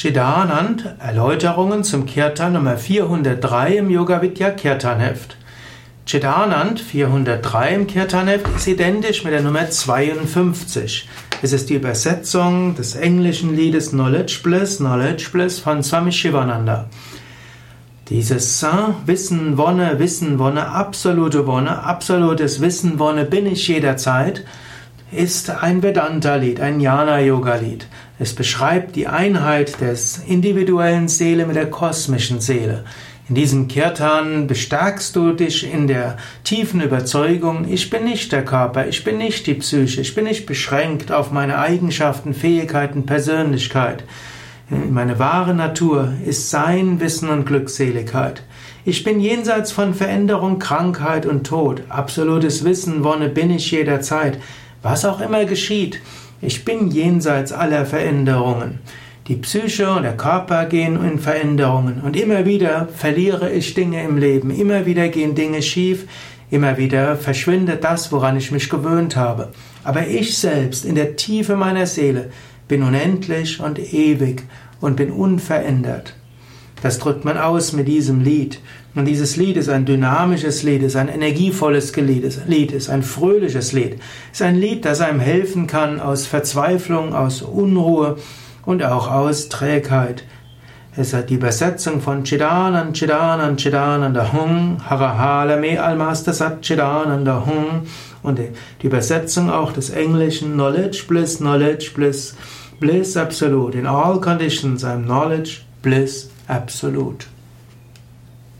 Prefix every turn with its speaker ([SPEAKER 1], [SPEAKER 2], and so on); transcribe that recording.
[SPEAKER 1] Chidanand, Erläuterungen zum Kirtan Nummer 403 im Yoga Vidya Kirtan Heft. Chidanand 403 im Kirtan Heft ist identisch mit der Nummer 52. Es ist die Übersetzung des englischen Liedes Knowledge Bliss, Knowledge Bliss von Swami Shivananda. Dieses Wissen, Wonne, Wissen, Wonne, absolute Wonne, absolutes Wissen, Wonne bin ich jederzeit ist ein Vedanta-Lied, ein Jnana-Yoga-Lied. Es beschreibt die Einheit des individuellen Seele mit der kosmischen Seele. In diesem Kirtan bestärkst du dich in der tiefen Überzeugung, ich bin nicht der Körper, ich bin nicht die Psyche, ich bin nicht beschränkt auf meine Eigenschaften, Fähigkeiten, Persönlichkeit. Meine wahre Natur ist Sein, Wissen und Glückseligkeit. Ich bin jenseits von Veränderung, Krankheit und Tod. Absolutes Wissen, Wonne bin ich jederzeit. Was auch immer geschieht, ich bin jenseits aller Veränderungen. Die Psyche und der Körper gehen in Veränderungen und immer wieder verliere ich Dinge im Leben, immer wieder gehen Dinge schief, immer wieder verschwindet das, woran ich mich gewöhnt habe. Aber ich selbst in der Tiefe meiner Seele bin unendlich und ewig und bin unverändert. Das drückt man aus mit diesem Lied. Und dieses Lied ist ein dynamisches Lied, ist ein energievolles Lied, ist ein fröhliches Lied, ist ein Lied, das einem helfen kann aus Verzweiflung, aus Unruhe und auch aus Trägheit. Es hat die Übersetzung von Chidanan, Chidanan, Chidananda Hung, Harahala Me Almaster Sat Chidananda Hung und die Übersetzung auch des Englischen Knowledge Bliss, Knowledge Bliss, Bliss Absolute. In all conditions I'm knowledge, bliss, absolute.